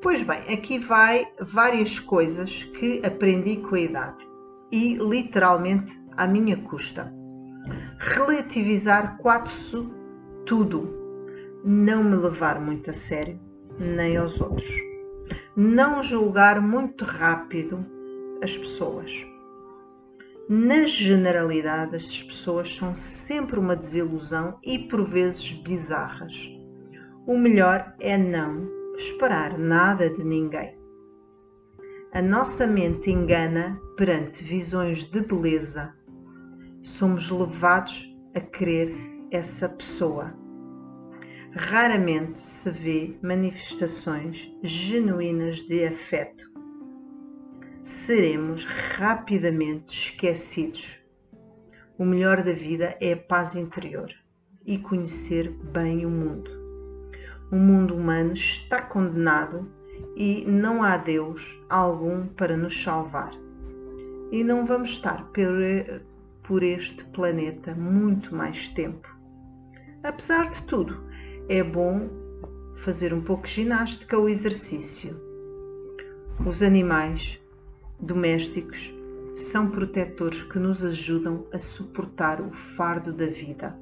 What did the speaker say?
Pois bem, aqui vai várias coisas que aprendi com a idade e literalmente à minha custa. Relativizar quase tudo. Não me levar muito a sério, nem aos outros. Não julgar muito rápido as pessoas. Na generalidade, as pessoas são sempre uma desilusão e por vezes bizarras. O melhor é não esperar nada de ninguém. A nossa mente engana perante visões de beleza. Somos levados a querer essa pessoa. Raramente se vê manifestações genuínas de afeto. Seremos rapidamente esquecidos. O melhor da vida é a paz interior e conhecer bem o mundo o mundo humano está condenado e não há Deus algum para nos salvar. E não vamos estar por este planeta muito mais tempo. Apesar de tudo, é bom fazer um pouco de ginástica ou exercício. Os animais domésticos são protetores que nos ajudam a suportar o fardo da vida